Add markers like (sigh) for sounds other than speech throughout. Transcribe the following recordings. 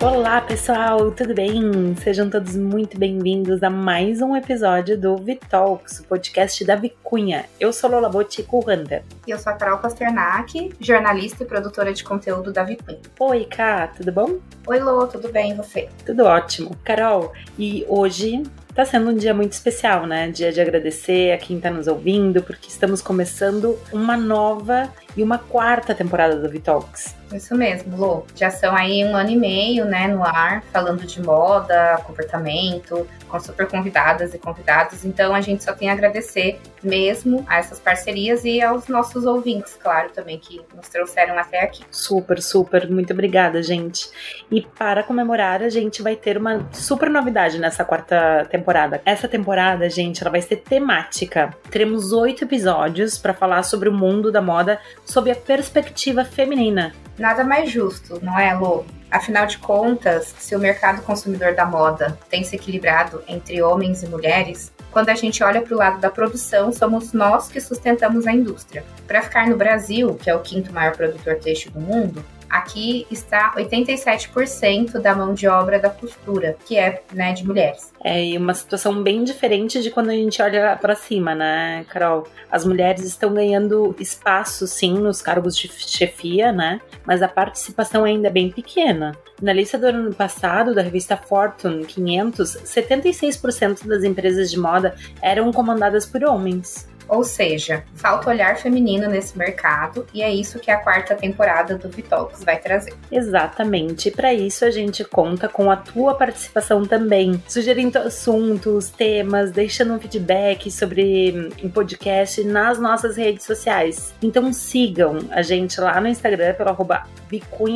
Olá, pessoal, tudo bem? Sejam todos muito bem-vindos a mais um episódio do Vitalks, o podcast da Vicunha. Eu sou Lola Botti Curranda. E eu sou a Carol Pasternak, jornalista e produtora de conteúdo da Vicunha. Oi, Ká, tudo bom? Oi, Lô, tudo bem e você? Tudo ótimo. Carol, e hoje tá sendo um dia muito especial, né? Dia de agradecer a quem tá nos ouvindo, porque estamos começando uma nova e uma quarta temporada do Vitalks. Isso mesmo, Lô. Já são aí um ano e meio, né, no ar, falando de moda, comportamento, com super convidadas e convidados. Então a gente só tem a agradecer mesmo a essas parcerias e aos nossos ouvintes, claro, também, que nos trouxeram até aqui. Super, super. Muito obrigada, gente. E para comemorar, a gente vai ter uma super novidade nessa quarta temporada. Essa temporada, gente, ela vai ser temática. Teremos oito episódios para falar sobre o mundo da moda sob a perspectiva feminina. Nada mais justo, não é, Lô? Afinal de contas, se o mercado consumidor da moda tem se equilibrado entre homens e mulheres, quando a gente olha para o lado da produção, somos nós que sustentamos a indústria. Para ficar no Brasil, que é o quinto maior produtor têxtil do mundo, Aqui está 87% da mão de obra da costura, que é né, de mulheres. É uma situação bem diferente de quando a gente olha para cima, né, Carol? As mulheres estão ganhando espaço, sim, nos cargos de chefia, né? Mas a participação ainda é bem pequena. Na lista do ano passado, da revista Fortune 500, 76% das empresas de moda eram comandadas por homens. Ou seja, falta olhar feminino nesse mercado e é isso que a quarta temporada do Vitalks vai trazer. Exatamente. Para isso a gente conta com a tua participação também, sugerindo assuntos, temas, deixando um feedback sobre um podcast nas nossas redes sociais. Então sigam a gente lá no Instagram pelo arroba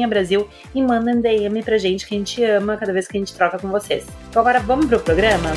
Brasil e mandem DM pra gente que a gente ama cada vez que a gente troca com vocês. Então agora vamos pro programa?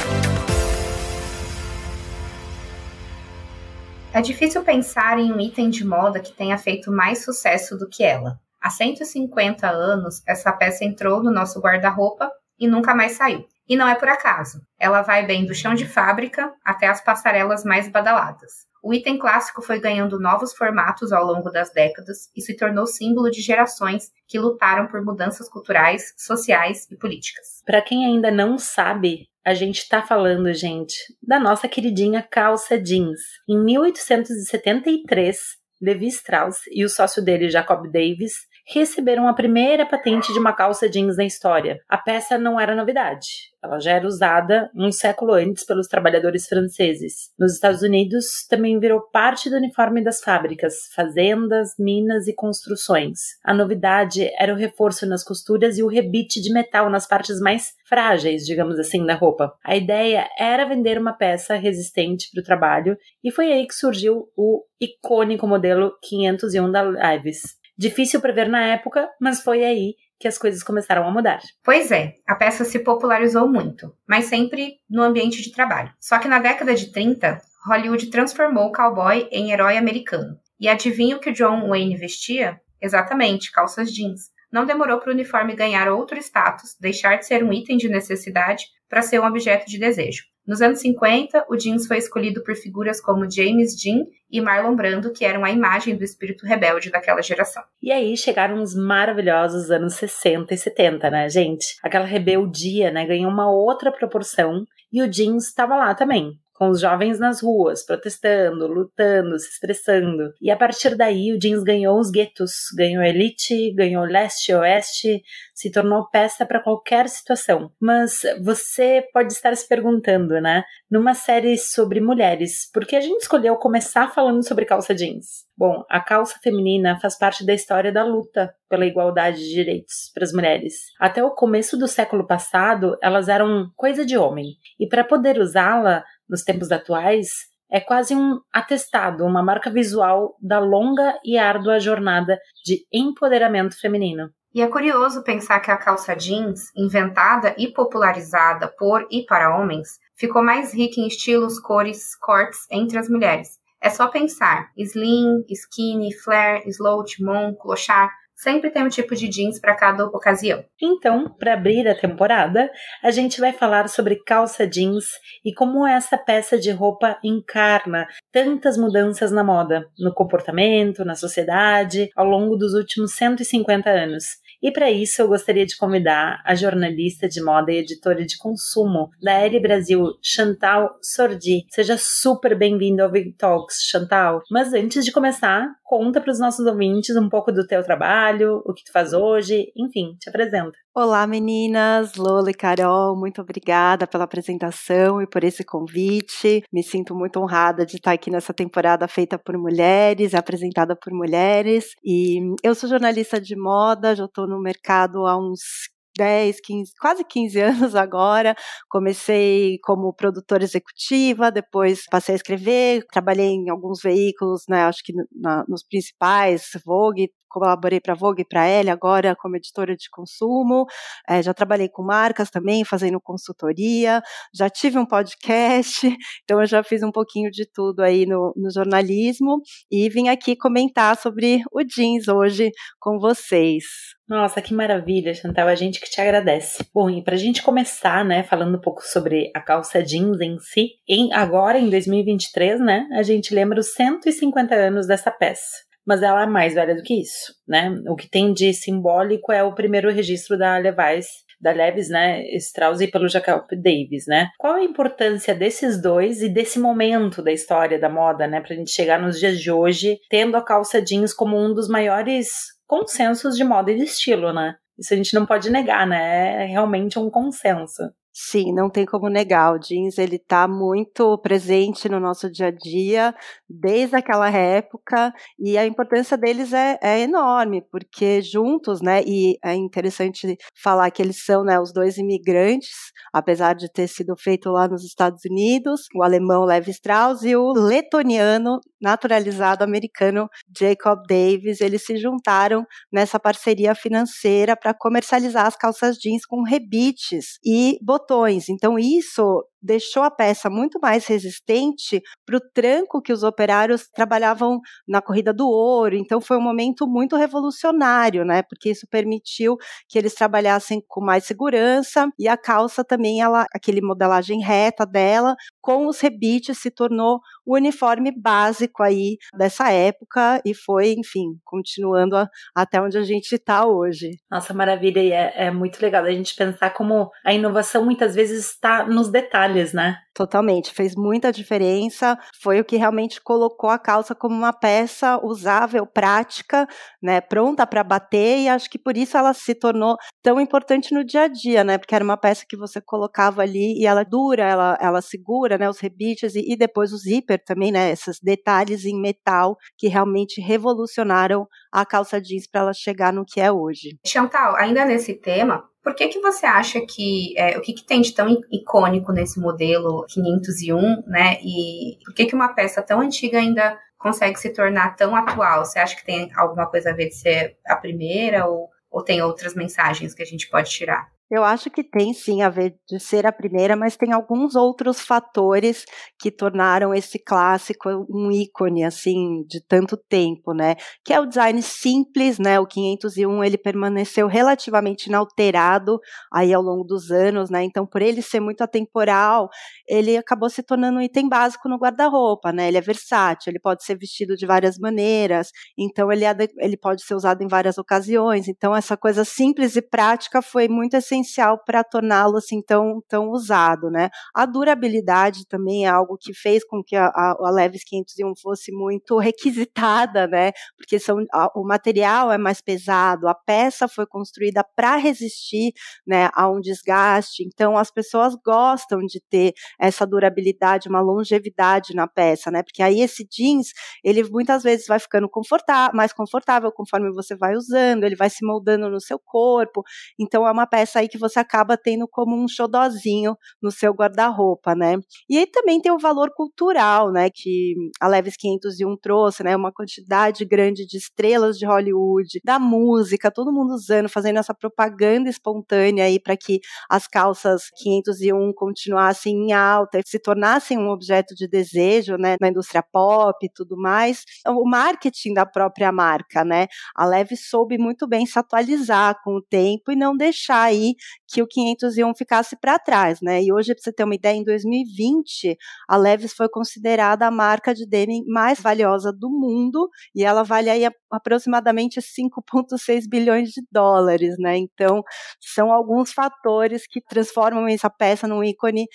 É difícil pensar em um item de moda que tenha feito mais sucesso do que ela. Há 150 anos, essa peça entrou no nosso guarda-roupa e nunca mais saiu. E não é por acaso. Ela vai bem do chão de fábrica até as passarelas mais badaladas. O item clássico foi ganhando novos formatos ao longo das décadas e se tornou símbolo de gerações que lutaram por mudanças culturais, sociais e políticas. Para quem ainda não sabe, a gente está falando, gente, da nossa queridinha calça jeans. Em 1873, Levi Strauss e o sócio dele, Jacob Davis, receberam a primeira patente de uma calça jeans na história. A peça não era novidade. Ela já era usada um século antes pelos trabalhadores franceses. Nos Estados Unidos, também virou parte do uniforme das fábricas, fazendas, minas e construções. A novidade era o reforço nas costuras e o rebite de metal nas partes mais frágeis, digamos assim, da roupa. A ideia era vender uma peça resistente para o trabalho e foi aí que surgiu o icônico modelo 501 da Ives. Difícil prever na época, mas foi aí que as coisas começaram a mudar. Pois é, a peça se popularizou muito, mas sempre no ambiente de trabalho. Só que na década de 30, Hollywood transformou o cowboy em herói americano. E adivinha o que John Wayne vestia? Exatamente, calças jeans. Não demorou para o uniforme ganhar outro status, deixar de ser um item de necessidade para ser um objeto de desejo. Nos anos 50, o jeans foi escolhido por figuras como James Dean e Marlon Brando, que eram a imagem do espírito rebelde daquela geração. E aí chegaram os maravilhosos anos 60 e 70, né, gente? Aquela rebeldia, né, ganhou uma outra proporção e o jeans estava lá também com os jovens nas ruas, protestando, lutando, se expressando. E a partir daí, o jeans ganhou os guetos, ganhou elite, ganhou leste oeste, se tornou peça para qualquer situação. Mas você pode estar se perguntando, né? Numa série sobre mulheres, por que a gente escolheu começar falando sobre calça jeans? Bom, a calça feminina faz parte da história da luta pela igualdade de direitos para as mulheres. Até o começo do século passado, elas eram coisa de homem. E para poder usá-la, nos tempos atuais é quase um atestado, uma marca visual da longa e árdua jornada de empoderamento feminino. E é curioso pensar que a calça jeans, inventada e popularizada por e para homens, ficou mais rica em estilos, cores, cortes entre as mulheres. É só pensar: slim, skinny, flare, slow, mon, clochard, Sempre tem um tipo de jeans para cada ocasião. Então, para abrir a temporada, a gente vai falar sobre calça jeans e como essa peça de roupa encarna tantas mudanças na moda, no comportamento, na sociedade, ao longo dos últimos 150 anos. E para isso eu gostaria de convidar a jornalista de moda e editora de consumo da L Brasil, Chantal Sordi. Seja super bem-vinda ao Big Talks, Chantal. Mas antes de começar, conta para os nossos ouvintes um pouco do teu trabalho, o que tu faz hoje, enfim, te apresenta. Olá meninas, Lola e Carol, muito obrigada pela apresentação e por esse convite. Me sinto muito honrada de estar aqui nessa temporada feita por mulheres, apresentada por mulheres. E eu sou jornalista de moda, já estou no mercado há uns 10, 15, quase 15 (laughs) anos agora. Comecei como produtora executiva, depois passei a escrever, trabalhei em alguns veículos, né, acho que na, nos principais, Vogue, colaborei para Vogue e para Elle agora como editora de consumo. É, já trabalhei com marcas também, fazendo consultoria. Já tive um podcast, (laughs) então eu já fiz um pouquinho de tudo aí no, no jornalismo e vim aqui comentar sobre o jeans hoje com vocês. Nossa, que maravilha, Chantal. A gente que te agradece. Bom, e pra gente começar, né, falando um pouco sobre a calça jeans em si, em, agora em 2023, né, a gente lembra os 150 anos dessa peça mas ela é mais velha do que isso, né? O que tem de simbólico é o primeiro registro da Levi's, da Levis, né, Strauss e pelo Jacob Davis, né? Qual a importância desses dois e desse momento da história da moda, né, pra gente chegar nos dias de hoje, tendo a calça jeans como um dos maiores consensos de moda e de estilo, né? Isso a gente não pode negar, né? É realmente um consenso. Sim, não tem como negar. O jeans ele está muito presente no nosso dia a dia desde aquela época e a importância deles é, é, enorme porque juntos, né? E é interessante falar que eles são, né, os dois imigrantes, apesar de ter sido feito lá nos Estados Unidos, o alemão Levi Strauss e o letoniano naturalizado americano Jacob Davis. Eles se juntaram nessa parceria financeira para comercializar as calças jeans com rebites e botões. Então, isso deixou a peça muito mais resistente para o tranco que os operários trabalhavam na corrida do ouro. Então foi um momento muito revolucionário, né? Porque isso permitiu que eles trabalhassem com mais segurança e a calça também, ela, aquele modelagem reta dela, com os rebites se tornou o uniforme básico aí dessa época e foi, enfim, continuando a, até onde a gente está hoje. Nossa, maravilha! E é, é muito legal a gente pensar como a inovação muitas vezes está nos detalhes detalhes, né? Totalmente, fez muita diferença. Foi o que realmente colocou a calça como uma peça usável, prática, né, pronta para bater, e acho que por isso ela se tornou tão importante no dia a dia, né? Porque era uma peça que você colocava ali e ela dura, ela, ela segura, né? Os rebites e, e depois o zíper também, né? Esses detalhes em metal que realmente revolucionaram a calça jeans para ela chegar no que é hoje. Chantal, ainda nesse tema, por que, que você acha que é, o que, que tem de tão icônico nesse modelo 501, né? E por que, que uma peça tão antiga ainda consegue se tornar tão atual? Você acha que tem alguma coisa a ver de ser a primeira ou, ou tem outras mensagens que a gente pode tirar? Eu acho que tem sim a ver de ser a primeira, mas tem alguns outros fatores que tornaram esse clássico um ícone assim de tanto tempo, né? Que é o design simples, né? O 501 ele permaneceu relativamente inalterado aí ao longo dos anos, né? Então, por ele ser muito atemporal, ele acabou se tornando um item básico no guarda-roupa, né? Ele é versátil, ele pode ser vestido de várias maneiras, então ele, é ele pode ser usado em várias ocasiões. Então, essa coisa simples e prática foi muito essencial essencial para torná-lo assim tão, tão usado, né? A durabilidade também é algo que fez com que a, a, Levis 501 fosse muito (laughs) requisitada, né? Porque são, a, o material é mais pesado, a peça foi construída para resistir, né, a um desgaste. Então as pessoas gostam de ter essa durabilidade, uma longevidade na peça, né? Porque aí esse jeans, ele muitas vezes vai ficando confortável, mais confortável conforme você vai usando, ele vai se moldando no seu corpo. Então é uma peça aí que você acaba tendo como um xodozinho no seu guarda-roupa, né? E aí também tem o valor cultural, né, que a Leves 501 trouxe, né, uma quantidade grande de estrelas de Hollywood, da música, todo mundo usando, fazendo essa propaganda espontânea aí para que as calças 501 continuassem em alta, se tornassem um objeto de desejo, né, na indústria pop e tudo mais. O marketing da própria marca, né? A Leves soube muito bem se atualizar com o tempo e não deixar aí que o 501 ficasse para trás, né? E hoje, para você ter uma ideia, em 2020, a Levis foi considerada a marca de denim mais valiosa do mundo e ela vale aí aproximadamente 5,6 bilhões de dólares, né? Então, são alguns fatores que transformam essa peça num ícone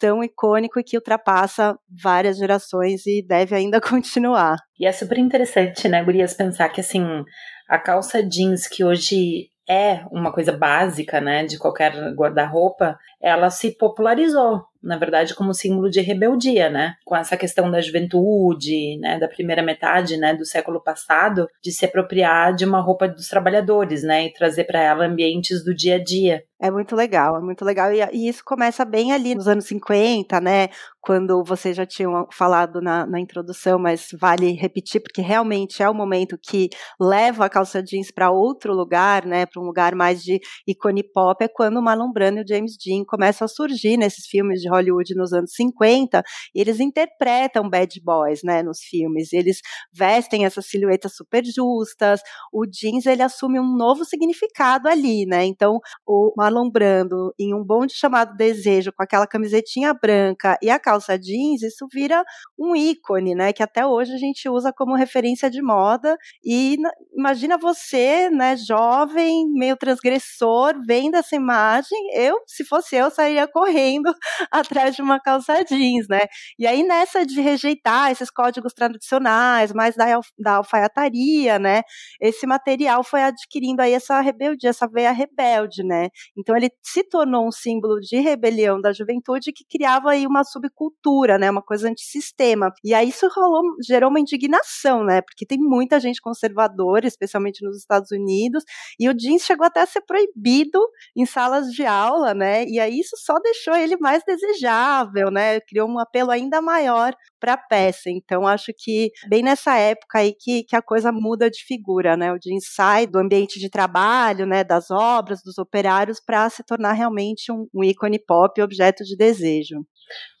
tão icônico e que ultrapassa várias gerações e deve ainda (laughs) continuar. E é super interessante, né, Gurias, pensar que assim, a calça jeans que hoje é uma coisa básica, né, de qualquer guarda-roupa, ela se popularizou, na verdade, como símbolo de rebeldia, né, com essa questão da juventude, né, da primeira metade, né, do século passado, de se apropriar de uma roupa dos trabalhadores, né, e trazer para ela ambientes do dia a dia. É muito legal, é muito legal. E, e, isso começa bem ali nos anos 50, né? Quando você já tinha falado na, na introdução, mas vale repetir, porque realmente é o momento que leva a calça jeans para outro lugar, né? Para um lugar mais de ícone pop, é quando o Marlon Brando e o James Dean começam a surgir nesses filmes de Hollywood nos anos 50, e eles interpretam bad boys, né? Nos filmes. Eles vestem essas silhuetas super justas. O jeans, ele assume um novo significado ali, né? Então, o Marlon Brando em um bonde chamado Desejo, com aquela camisetinha branca e a calça jeans, isso vira um ícone, né? Que até hoje a gente usa como referência de moda. E imagina você, né, jovem, meio transgressor, vendo essa imagem. Eu, se fosse eu, sairia correndo (laughs) atrás de uma calça jeans, né? E aí, nessa de rejeitar esses códigos tradicionais, mais da, da alfaiataria, né? Esse material foi adquirindo aí essa rebeldia, essa veia rebelde, né? Então ele se tornou um símbolo de rebelião da juventude que criava aí uma subcultura, né, uma coisa antissistema. E aí isso rolou, gerou uma indignação, né, porque tem muita gente conservadora, especialmente nos Estados Unidos, e o jeans chegou até a ser proibido em salas de aula, né, e aí isso só deixou ele mais desejável, né, criou um apelo ainda maior para a peça. Então acho que bem nessa época aí que, que a coisa muda de figura, né, o jeans sai do ambiente de trabalho, né, das obras, dos operários para se tornar realmente um, um ícone pop, objeto de desejo.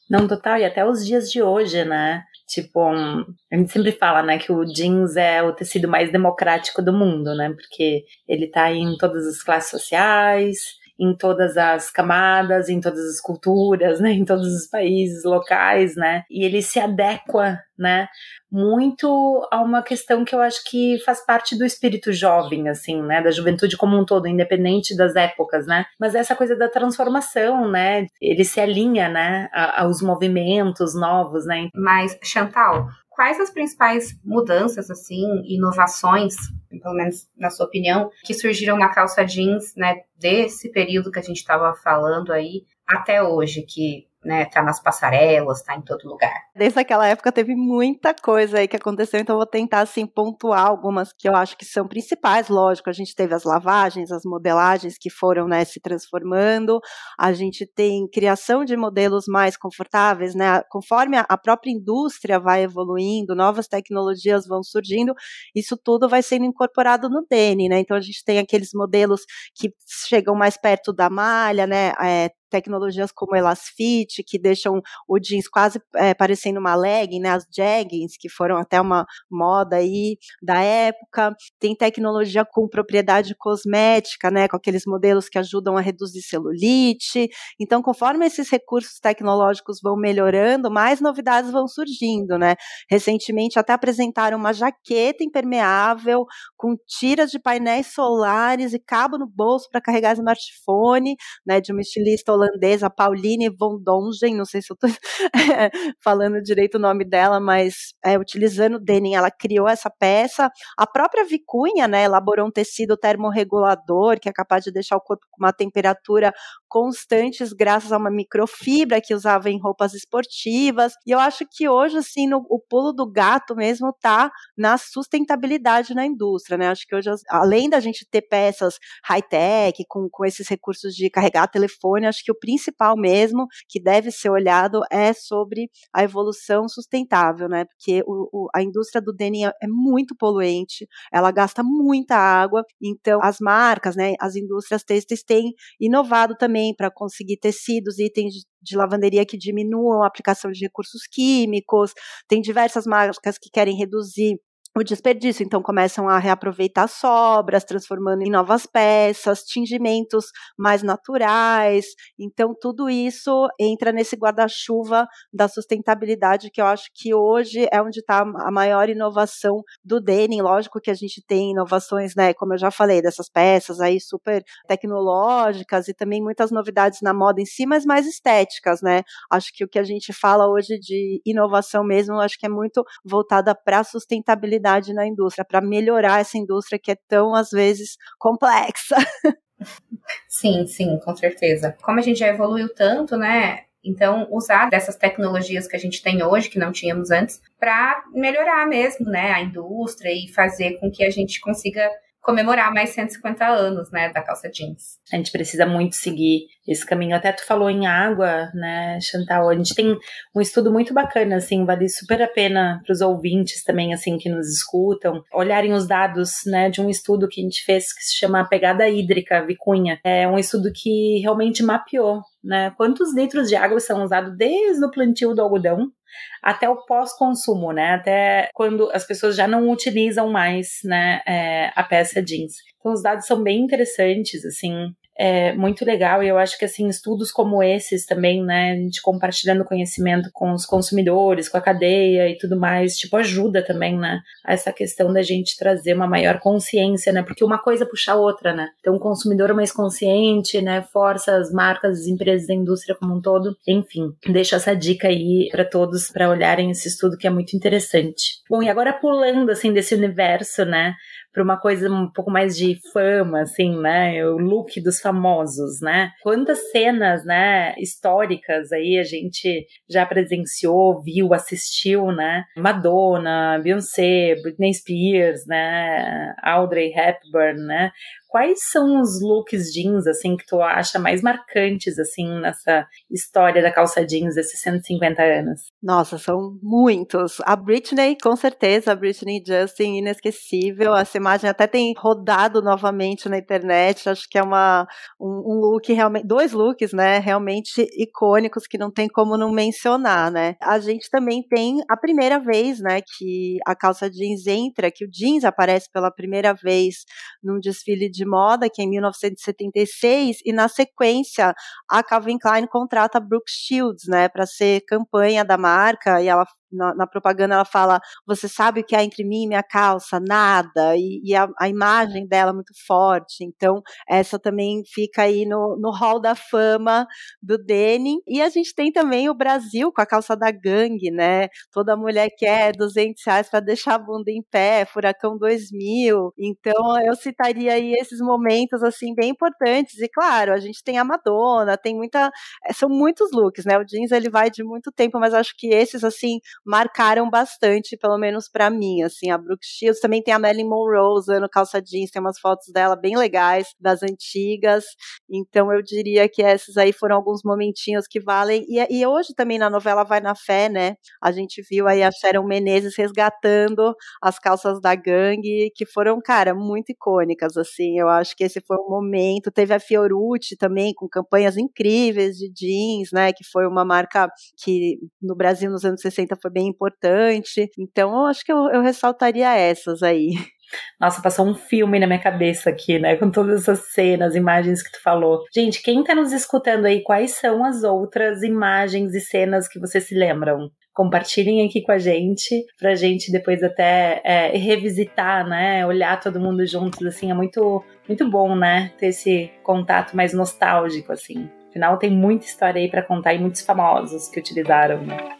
Não, total, e até os dias de hoje, né? Tipo, um, a gente sempre fala, né, que o jeans é o tecido mais democrático do mundo, né? Porque ele tá em todas as classes sociais, em todas as camadas, em todas as culturas, né, em todos os países locais, né, e ele se adequa, né, muito a uma questão que eu acho que faz parte do espírito jovem, assim, né, da juventude como um todo, independente das épocas, né, mas essa coisa da transformação, né, ele se alinha, né, aos movimentos novos, né. Mas, Chantal, quais as principais mudanças, assim, inovações pelo menos na sua opinião, que surgiram na calça jeans, né, desse período que a gente estava falando aí até hoje, que né, tá nas passarelas, tá em todo lugar. Desde aquela época teve muita coisa aí que aconteceu, então vou tentar assim pontuar algumas que eu acho que são principais, lógico, a gente teve as lavagens, as modelagens que foram, né, se transformando, a gente tem criação de modelos mais confortáveis, né, conforme a própria indústria vai evoluindo, novas tecnologias vão surgindo, isso tudo vai sendo incorporado no DN, né, então a gente tem aqueles modelos que chegam mais perto da malha, né, é, tecnologias como Elasfit, que deixam o jeans quase é, parecendo uma legging, né, as jeggings, que foram até uma moda aí da época, tem tecnologia com propriedade cosmética, né, com aqueles modelos que ajudam a reduzir celulite, então conforme esses recursos tecnológicos vão melhorando, mais novidades vão surgindo, né, recentemente até apresentaram uma jaqueta impermeável com tiras de painéis solares e cabo no bolso para carregar smartphone, né, de uma estilista holandesa, Pauline von Dongen, não sei se eu estou (laughs) falando direito o nome dela, mas é, utilizando o denim, ela criou essa peça. A própria Vicunha, né, elaborou um tecido termorregulador que é capaz de deixar o corpo com uma temperatura constantes graças a uma microfibra que usava em roupas esportivas. E eu acho que hoje, assim, no, o pulo do gato mesmo tá na sustentabilidade na indústria, né? Acho que hoje, além da gente ter peças high-tech, com, com esses recursos de carregar telefone, acho que o principal mesmo que deve ser olhado é sobre a evolução sustentável, né? Porque o, o, a indústria do denim é muito poluente, ela gasta muita água, então as marcas, né, as indústrias têxteis têm inovado também para conseguir tecidos, itens de lavanderia que diminuam a aplicação de recursos químicos, tem diversas marcas que querem reduzir o desperdício. Então começam a reaproveitar sobras, transformando em novas peças, tingimentos mais naturais. Então tudo isso entra nesse guarda-chuva da sustentabilidade que eu acho que hoje é onde está a maior inovação do denim. Lógico que a gente tem inovações, né, como eu já falei, dessas peças aí super tecnológicas e também muitas novidades na moda em si, mas mais estéticas, né? Acho que o que a gente fala hoje de inovação mesmo, acho que é muito voltada para a sustentabilidade na indústria, para melhorar essa indústria que é tão, às vezes, complexa. (laughs) Sim, sim, com certeza. Como a gente já evoluiu tanto, né? Então, usar dessas tecnologias que a gente tem hoje, que não tínhamos antes, para melhorar mesmo, né, a indústria e fazer com que a gente consiga comemorar mais 150 anos, né, da calça jeans. A gente precisa muito seguir esse caminho. Até tu falou em água, né, Chantal? A gente tem um estudo muito bacana, assim, vale super a pena para os ouvintes também, assim, que nos escutam, olharem os dados, né, de um estudo que a gente fez que se chama Pegada Hídrica Vicunha. É um estudo que realmente mapeou, né, quantos litros de água são usados desde o plantio do algodão até o pós-consumo, né? Até quando as pessoas já não utilizam mais, né, é, a peça jeans. Então os dados são bem interessantes, assim, é muito legal e eu acho que assim estudos como esses também, né, a gente compartilhando conhecimento com os consumidores, com a cadeia e tudo mais, tipo ajuda também, né, a essa questão da gente trazer uma maior consciência, né, porque uma coisa puxa a outra, né. Então o consumidor mais consciente, né, força as marcas, as empresas da indústria como um todo, enfim, deixa essa dica aí para todos para olharem esse estudo que é muito interessante. Bom, e agora pulando assim desse universo, né, para uma coisa um pouco mais de fama, assim, né? O look dos famosos, né? Quantas cenas, né, históricas aí a gente já presenciou, viu, assistiu, né? Madonna, Beyoncé, Britney Spears, né? Audrey Hepburn, né? Quais são os looks jeans, assim, que tu acha mais marcantes, assim, nessa história da calça jeans desses 150 anos? Nossa, são muitos. A Britney, com certeza, a Britney Justin, inesquecível. Essa imagem até tem rodado novamente na internet. Acho que é uma, um, um look realmente, dois looks, né, realmente icônicos que não tem como não mencionar, né. A gente também tem a primeira vez, né, que a calça jeans entra, que o jeans aparece pela primeira vez num desfile de de moda, que é em 1976, e na sequência a Calvin Klein contrata Brooke Shields, né, para ser campanha da marca, e ela na, na, propaganda ela fala: Você sabe o que há entre mim e minha calça? Nada. E, e a, a, imagem dela é muito forte. Então, essa também fica aí no, no hall da fama do denim. E a gente tem também o Brasil com a calça da gangue, né? Toda mulher quer 200 reais para deixar a bunda em pé, Furacão 2000. Então, eu citaria aí esses momentos, assim, bem importantes. E, claro, a gente tem a Madonna, tem muita. Eh, são muitos looks, né? O jeans ele vai de muito tempo, mas acho que esses, assim, marcaram bastante, pelo menos para mim, assim, a Brooke Shields, também tem a Marilyn Monroe usando calça jeans, tem umas fotos dela bem legais, das antigas, então eu diria que esses aí foram alguns momentinhos que valem, e, e hoje também na novela Vai na Fé, né, a gente viu aí a Sharon Menezes resgatando as calças da gangue, que foram, cara, muito icônicas, assim, eu acho que esse foi um momento, teve a Fiorucci também, com campanhas incríveis de jeans, né, que foi uma marca que no Brasil nos anos 60 foi bem importante. Então, eu acho que eu, eu ressaltaria essas aí. Nossa, passou um filme na minha cabeça aqui, né? Com todas essas cenas, imagens que tu falou. Gente, quem tá nos escutando aí, quais são as outras imagens e cenas que vocês se lembram? Compartilhem aqui com a gente, pra gente depois até é, revisitar, né? Olhar todo mundo juntos, assim, é muito, muito bom, né? Ter esse contato mais nostálgico, assim. Afinal, tem muita história aí para contar e muitos famosos que utilizaram, né?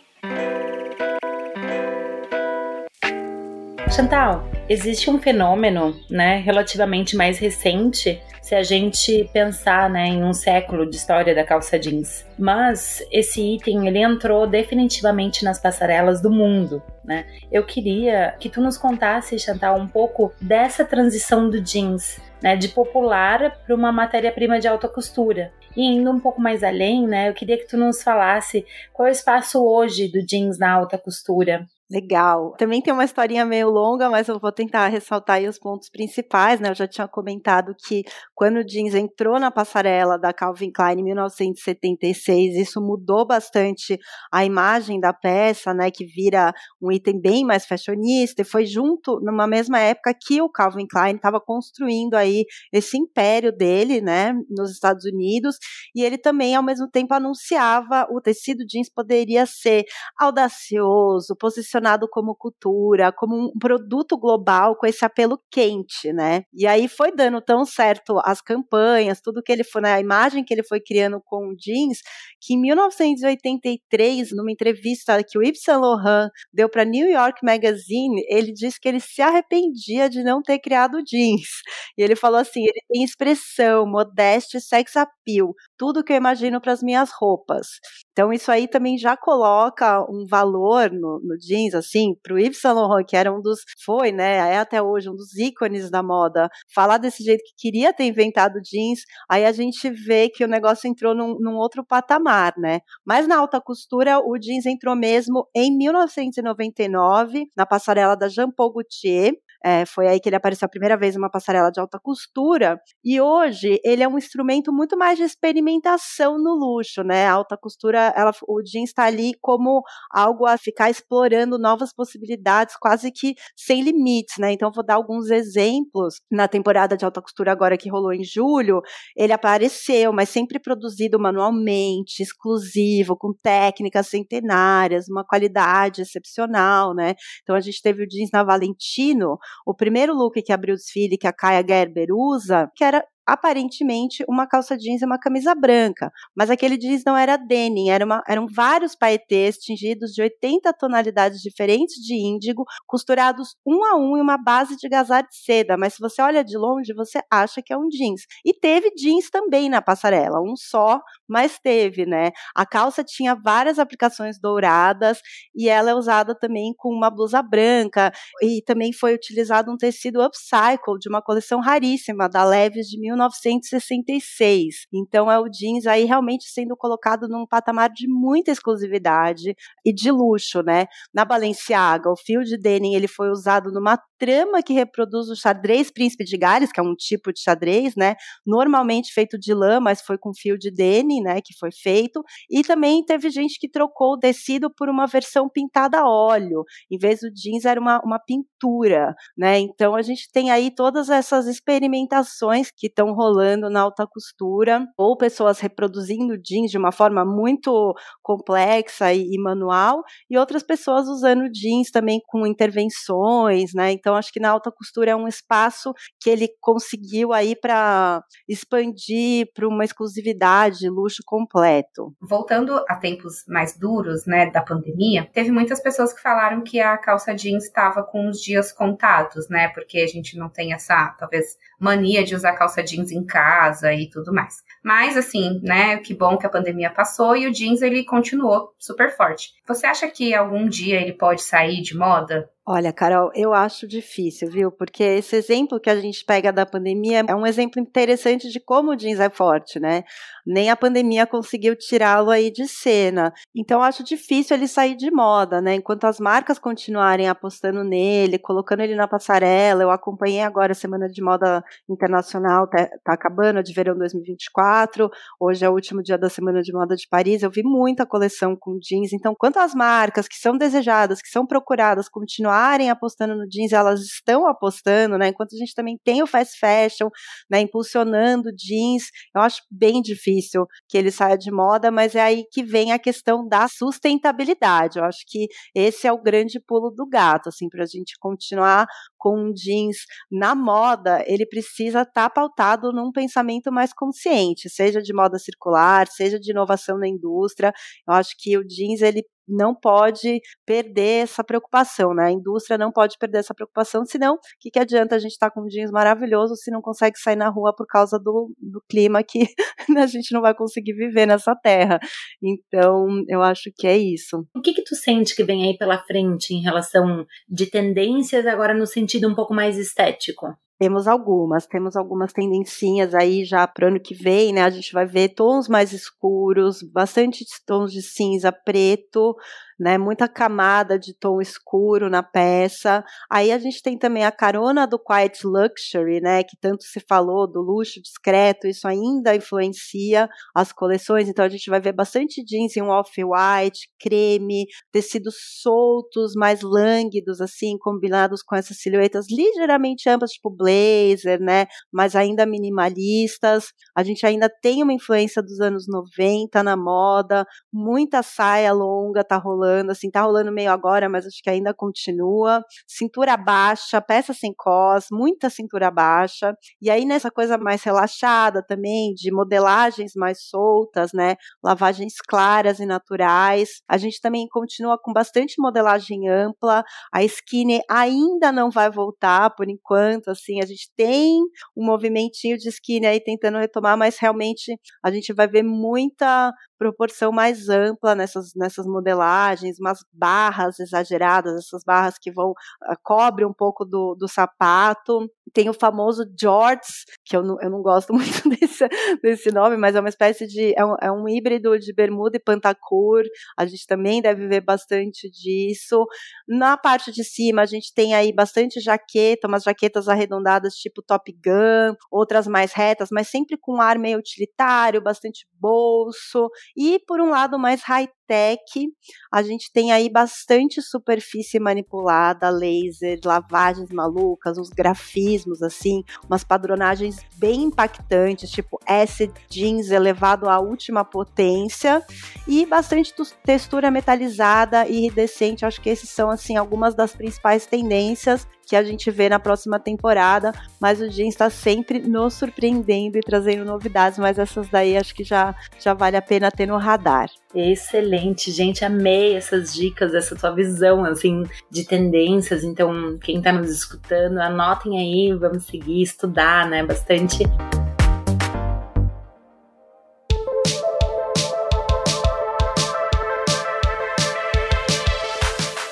Chantal, existe um fenômeno, né, relativamente mais recente, se a gente pensar, né, em um século de história da calça jeans. Mas esse item ele entrou definitivamente nas passarelas do mundo, né? Eu queria que tu nos contasse, Chantal, um pouco dessa transição do jeans, né, de popular para uma matéria-prima de alta costura. E indo um pouco mais além, né, eu queria que tu nos falasse qual é o espaço hoje do jeans na alta costura, Legal. Também tem uma historinha meio longa, mas eu vou tentar ressaltar aí os pontos principais, né? Eu já tinha comentado que quando o jeans entrou na passarela da Calvin Klein em 1976, isso mudou bastante a imagem da peça, né? Que vira um item bem mais fashionista e foi junto numa mesma época que o Calvin Klein estava construindo aí esse império dele, né? Nos Estados Unidos e ele também ao mesmo tempo anunciava o tecido jeans poderia ser audacioso, posicionado posicionado como cultura, como um produto global com esse apelo quente, né? E aí foi dando tão certo as campanhas, tudo que ele foi, né, a imagem que ele foi criando com o jeans, que em 1983, numa entrevista que o Yves Saint Laurent deu para New York Magazine, ele disse que ele se arrependia de não ter criado jeans. E ele falou assim: ele tem expressão, modéstia e sex appeal, tudo que eu imagino para as minhas roupas. Então isso aí também já coloca um valor no, no jeans, assim, para o Yves Saint Laurent, que era um dos, foi, né, é até hoje um dos ícones da moda, falar desse jeito que queria ter inventado jeans, aí a gente vê que o negócio entrou num, num outro patamar, né? Mas na alta costura o jeans entrou mesmo em 1999 na passarela da Jean Paul Gaultier, é, foi aí que ele apareceu a primeira vez numa passarela de alta costura. E hoje ele é um instrumento muito mais de experimentação no luxo, né? A alta costura, ela, o jeans está ali como algo a ficar explorando novas possibilidades, quase que sem limites, né? Então vou dar alguns exemplos. Na temporada de alta costura agora que rolou em julho, ele apareceu, mas sempre produzido manualmente, exclusivo, com técnicas centenárias, uma qualidade excepcional, né? Então a gente teve o jeans na Valentino, o primeiro look que abriu o desfile que a Kaya Gerber usa, que era aparentemente uma calça jeans e uma camisa branca, mas aquele jeans não era denim, era uma, eram vários paetês tingidos de 80 tonalidades diferentes de índigo, costurados um a um em uma base de gazar de seda, mas se você olha de longe, você acha que é um jeans. E teve jeans também na passarela, um só, mas teve, né? A calça tinha várias aplicações douradas e ela é usada também com uma blusa branca e também foi utilizado um tecido upcycle de uma coleção raríssima da Leves de 19 1966. Então é o jeans aí realmente sendo colocado num patamar de muita exclusividade e de luxo, né? Na Balenciaga, o fio de denim ele foi usado numa trama que reproduz o xadrez príncipe de Gales, que é um tipo de xadrez, né? Normalmente feito de lã, mas foi com fio de denim, né? Que foi feito. E também teve gente que trocou o tecido por uma versão pintada a óleo. Em vez do jeans, era uma, uma pintura, né? Então a gente tem aí todas essas experimentações que estão rolando na alta costura, ou pessoas reproduzindo jeans de uma forma muito complexa e, e manual, e outras pessoas usando jeans também com intervenções, né? Então acho que na alta costura é um espaço que ele conseguiu aí para expandir para uma exclusividade, luxo completo. Voltando a tempos mais duros, né, da pandemia, teve muitas pessoas que falaram que a calça jeans estava com os dias contados, né? Porque a gente não tem essa, talvez, mania de usar calça jeans em casa e tudo mais. Mas, assim, né, que bom que a pandemia passou e o jeans ele continuou super forte. Você acha que algum dia ele pode sair de moda? Olha, Carol, eu acho difícil, viu? Porque esse exemplo que a gente pega da pandemia é um exemplo interessante de como o jeans é forte, né? Nem a pandemia conseguiu tirá-lo aí de cena. Então, acho difícil ele sair de moda, né? Enquanto as marcas continuarem apostando nele, colocando ele na passarela. Eu acompanhei agora a Semana de Moda Internacional, tá, tá acabando, de verão 2024. Hoje é o último dia da Semana de Moda de Paris. Eu vi muita coleção com jeans. Então, quanto as marcas que são desejadas, que são procuradas, continuar continuarem apostando no jeans, elas estão apostando, né? Enquanto a gente também tem o fast fashion, né, impulsionando jeans, eu acho bem difícil que ele saia de moda, mas é aí que vem a questão da sustentabilidade. Eu acho que esse é o grande pulo do gato, assim, para a gente continuar com um jeans na moda, ele precisa estar tá pautado num pensamento mais consciente, seja de moda circular, seja de inovação na indústria. Eu acho que o jeans ele não pode perder essa preocupação, né? A indústria não pode perder essa preocupação, senão o que, que adianta a gente estar tá com um jeans maravilhoso se não consegue sair na rua por causa do, do clima que (laughs) a gente não vai conseguir viver nessa terra. Então, eu acho que é isso. O que que tu sente que vem aí pela frente em relação de tendências agora no sentido um pouco mais estético? Temos algumas, temos algumas tendencinhas aí já para o ano que vem, né? A gente vai ver tons mais escuros, bastante tons de cinza, preto, né? Muita camada de tom escuro na peça. Aí a gente tem também a carona do quiet luxury, né? Que tanto se falou do luxo discreto, isso ainda influencia as coleções. Então a gente vai ver bastante jeans em off-white, creme, tecidos soltos, mais lânguidos, assim, combinados com essas silhuetas ligeiramente amplas, tipo blazer, né? Mas ainda minimalistas. A gente ainda tem uma influência dos anos 90 na moda, muita saia longa tá rolando, assim, tá rolando meio agora, mas acho que ainda continua. Cintura baixa, peça sem cos, muita cintura baixa. E aí nessa coisa mais relaxada também, de modelagens mais soltas, né? Lavagens claras e naturais. A gente também continua com bastante modelagem ampla. A skinny ainda não vai voltar por enquanto, assim, a gente tem um movimentinho de skinny aí tentando retomar, mas realmente a gente vai ver muita proporção mais ampla nessas, nessas modelagens, umas barras exageradas, essas barras que vão uh, cobre um pouco do, do sapato. Tem o famoso jorts, que eu não, eu não gosto (laughs) muito desse, desse nome, mas é uma espécie de. É um, é um híbrido de bermuda e pantacur. A gente também deve ver bastante disso. Na parte de cima, a gente tem aí bastante jaqueta, umas jaquetas arredondadas tipo Top Gun, outras mais retas, mas sempre com ar meio utilitário, bastante bolso. E por um lado mais high-tech, a gente tem aí bastante superfície manipulada, laser, lavagens malucas, uns grafismos assim, umas padronagens bem impactantes, tipo acid jeans elevado à última potência e bastante textura metalizada e iridescente. Acho que esses são assim algumas das principais tendências que a gente vê na próxima temporada, mas o jeans está sempre nos surpreendendo e trazendo novidades, mas essas daí acho que já, já vale a pena ter no radar. Excelente, gente, amei essas dicas, essa tua visão, assim, de tendências, então quem está nos escutando, anotem aí, vamos seguir, estudar, né, bastante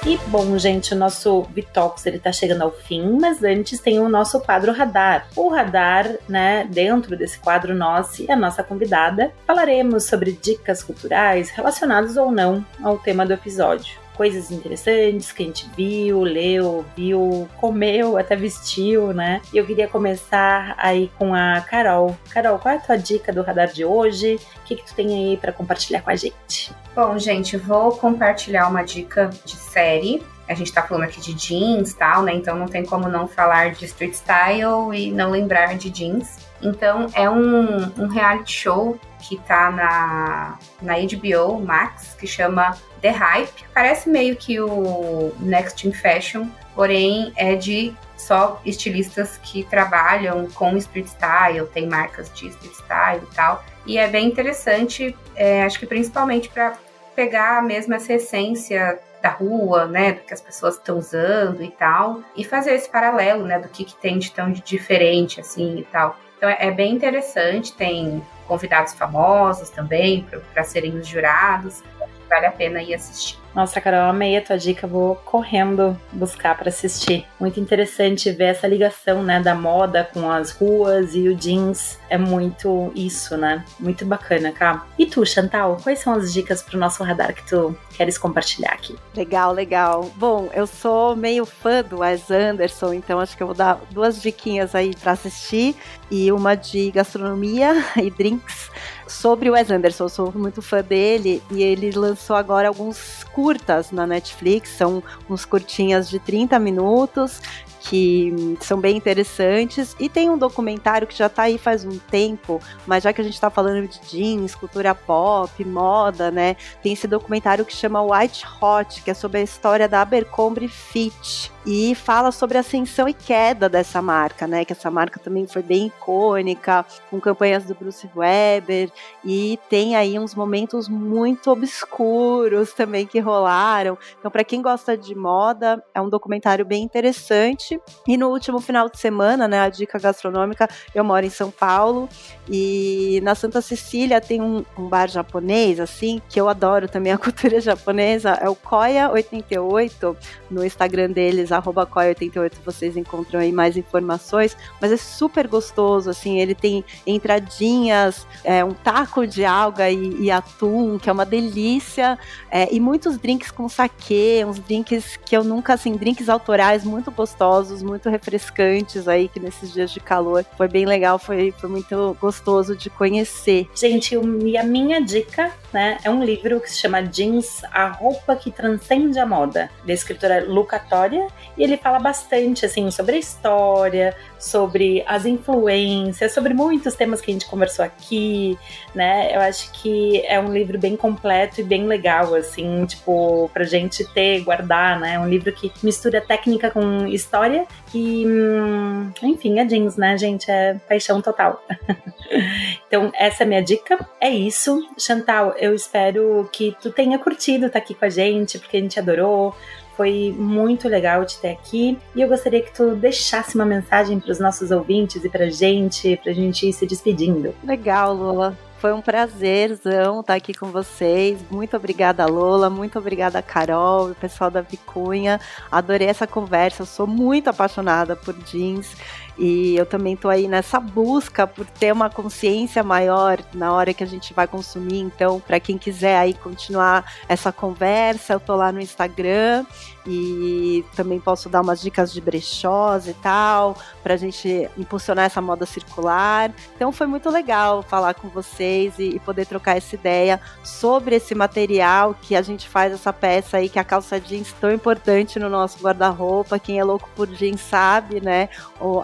E bom, gente, o nosso Bitox ele tá chegando ao fim, mas antes tem o nosso quadro Radar. O Radar, né, dentro desse quadro nosso e a nossa convidada, falaremos sobre dicas culturais relacionadas ou não ao tema do episódio coisas interessantes que a gente viu, leu, viu, comeu, até vestiu, né? E eu queria começar aí com a Carol. Carol, qual é a tua dica do radar de hoje? O que, que tu tem aí para compartilhar com a gente? Bom, gente, vou compartilhar uma dica de série a gente tá falando aqui de jeans tal, né? Então não tem como não falar de street style e não lembrar de jeans. Então é um, um reality show que tá na, na HBO Max, que chama The Hype. Parece meio que o Next in Fashion, porém é de só estilistas que trabalham com street style, tem marcas de street style e tal. E é bem interessante, é, acho que principalmente para pegar mesmo essa essência da rua, né, do que as pessoas estão usando e tal, e fazer esse paralelo, né, do que, que tem de tão diferente assim e tal. Então é, é bem interessante, tem convidados famosos também para serem os jurados. Vale a pena ir assistir. Nossa, Carol, amei a tua dica, vou correndo buscar para assistir. Muito interessante ver essa ligação, né, da moda com as ruas e o jeans. É muito isso, né? Muito bacana, cara. E tu, Chantal, quais são as dicas pro nosso radar que tu queres compartilhar aqui? Legal, legal. Bom, eu sou meio fã do Wes Anderson, então acho que eu vou dar duas diquinhas aí para assistir e uma de gastronomia (laughs) e drinks sobre o Wes Anderson. Eu sou muito fã dele e ele lançou agora alguns curtas na Netflix, são uns curtinhas de 30 minutos que são bem interessantes. E tem um documentário que já está aí faz um tempo, mas já que a gente está falando de jeans, cultura pop, moda, né? Tem esse documentário que chama White Hot, que é sobre a história da Abercrombie Fitch e fala sobre a ascensão e queda dessa marca, né? Que essa marca também foi bem icônica, com campanhas do Bruce Weber e tem aí uns momentos muito obscuros também que rolaram. Então, para quem gosta de moda, é um documentário bem interessante. E no último final de semana, né, a dica gastronômica, eu moro em São Paulo e na Santa Cecília tem um, um bar japonês assim, que eu adoro também a (laughs) cultura japonesa, é o Koya 88 no Instagram deles coi88 vocês encontram aí mais informações, mas é super gostoso, assim, ele tem entradinhas, é, um taco de alga e, e atum, que é uma delícia, é, e muitos drinks com saquê, uns drinks que eu nunca, assim, drinks autorais muito gostosos, muito refrescantes aí, que nesses dias de calor foi bem legal, foi, foi muito gostoso de conhecer. Gente, e a minha dica, né, é um livro que se chama Jeans, a roupa que transcende a moda, da escritora Luca Toria, e ele fala bastante, assim, sobre a história, sobre as influências, sobre muitos temas que a gente conversou aqui, né, eu acho que é um livro bem completo e bem legal, assim, tipo, pra gente ter, guardar, né, um livro que mistura técnica com história e, hum, enfim, é jeans, né, gente, é paixão total. (laughs) então, essa é minha dica, é isso. Chantal, eu espero que tu tenha curtido estar aqui com a gente, porque a gente adorou. Foi muito legal te ter aqui e eu gostaria que tu deixasse uma mensagem para os nossos ouvintes e para gente, para gente ir se despedindo. Legal, Lula. Foi um prazerzão estar aqui com vocês. Muito obrigada, Lola. Muito obrigada, Carol e o pessoal da Vicunha. Adorei essa conversa. Eu sou muito apaixonada por jeans. E eu também estou aí nessa busca por ter uma consciência maior na hora que a gente vai consumir. Então, para quem quiser aí continuar essa conversa, eu tô lá no Instagram e também posso dar umas dicas de brechós e tal, para a gente impulsionar essa moda circular. Então foi muito legal falar com vocês e, e, poder trocar essa ideia sobre esse material que a gente faz essa peça aí, que a calça jeans tão importante no nosso guarda-roupa. Quem é louco por jeans sabe, né?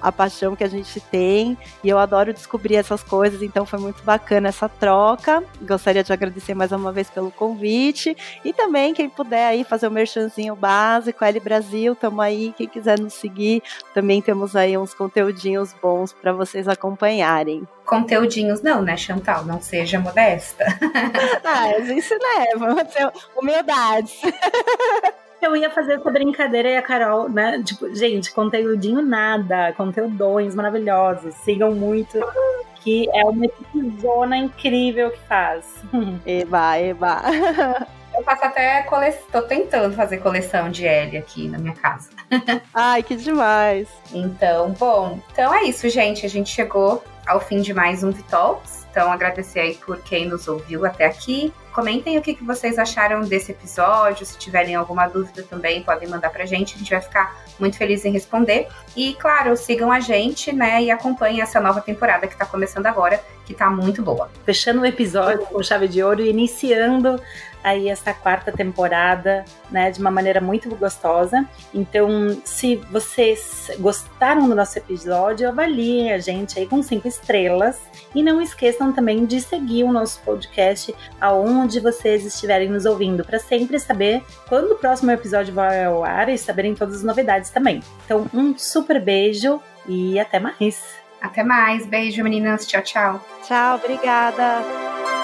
A paixão que a gente tem. E eu adoro descobrir essas coisas, então foi muito bacana essa troca. Gostaria de agradecer mais uma vez pelo convite. E também, quem puder aí fazer o um merchanzinho básico, L Brasil, tamo aí. Quem quiser nos seguir, também temos aí uns conteúdinhos bons para vocês acompanharem. Conteúdinhos não, né, Chantal? Não seja modesta. (laughs) ah, isso né, vamos ter humildades. Eu ia fazer essa brincadeira e a Carol, né? Tipo, gente, conteúdinho nada, conteúdões maravilhosos. Sigam muito, que é uma zona incrível que faz. Eba, eba. Eu faço até coleção. Tô tentando fazer coleção de L aqui na minha casa. (laughs) Ai, que demais. Então, bom. Então é isso, gente. A gente chegou ao fim de mais um Vitalks. Então, agradecer aí por quem nos ouviu até aqui. Comentem o que, que vocês acharam desse episódio. Se tiverem alguma dúvida também, podem mandar pra gente. A gente vai ficar muito feliz em responder. E, claro, sigam a gente, né? E acompanhem essa nova temporada que tá começando agora, que tá muito boa. Fechando o episódio com chave de ouro e iniciando aí essa quarta temporada, né, de uma maneira muito gostosa. Então, se vocês gostaram do nosso episódio, avaliem a gente aí com cinco estrelas e não esqueçam também de seguir o nosso podcast aonde vocês estiverem nos ouvindo, para sempre saber quando o próximo episódio vai ao ar e saberem todas as novidades também. Então, um super beijo e até mais. Até mais. Beijo, meninas. Tchau, tchau. Tchau, obrigada.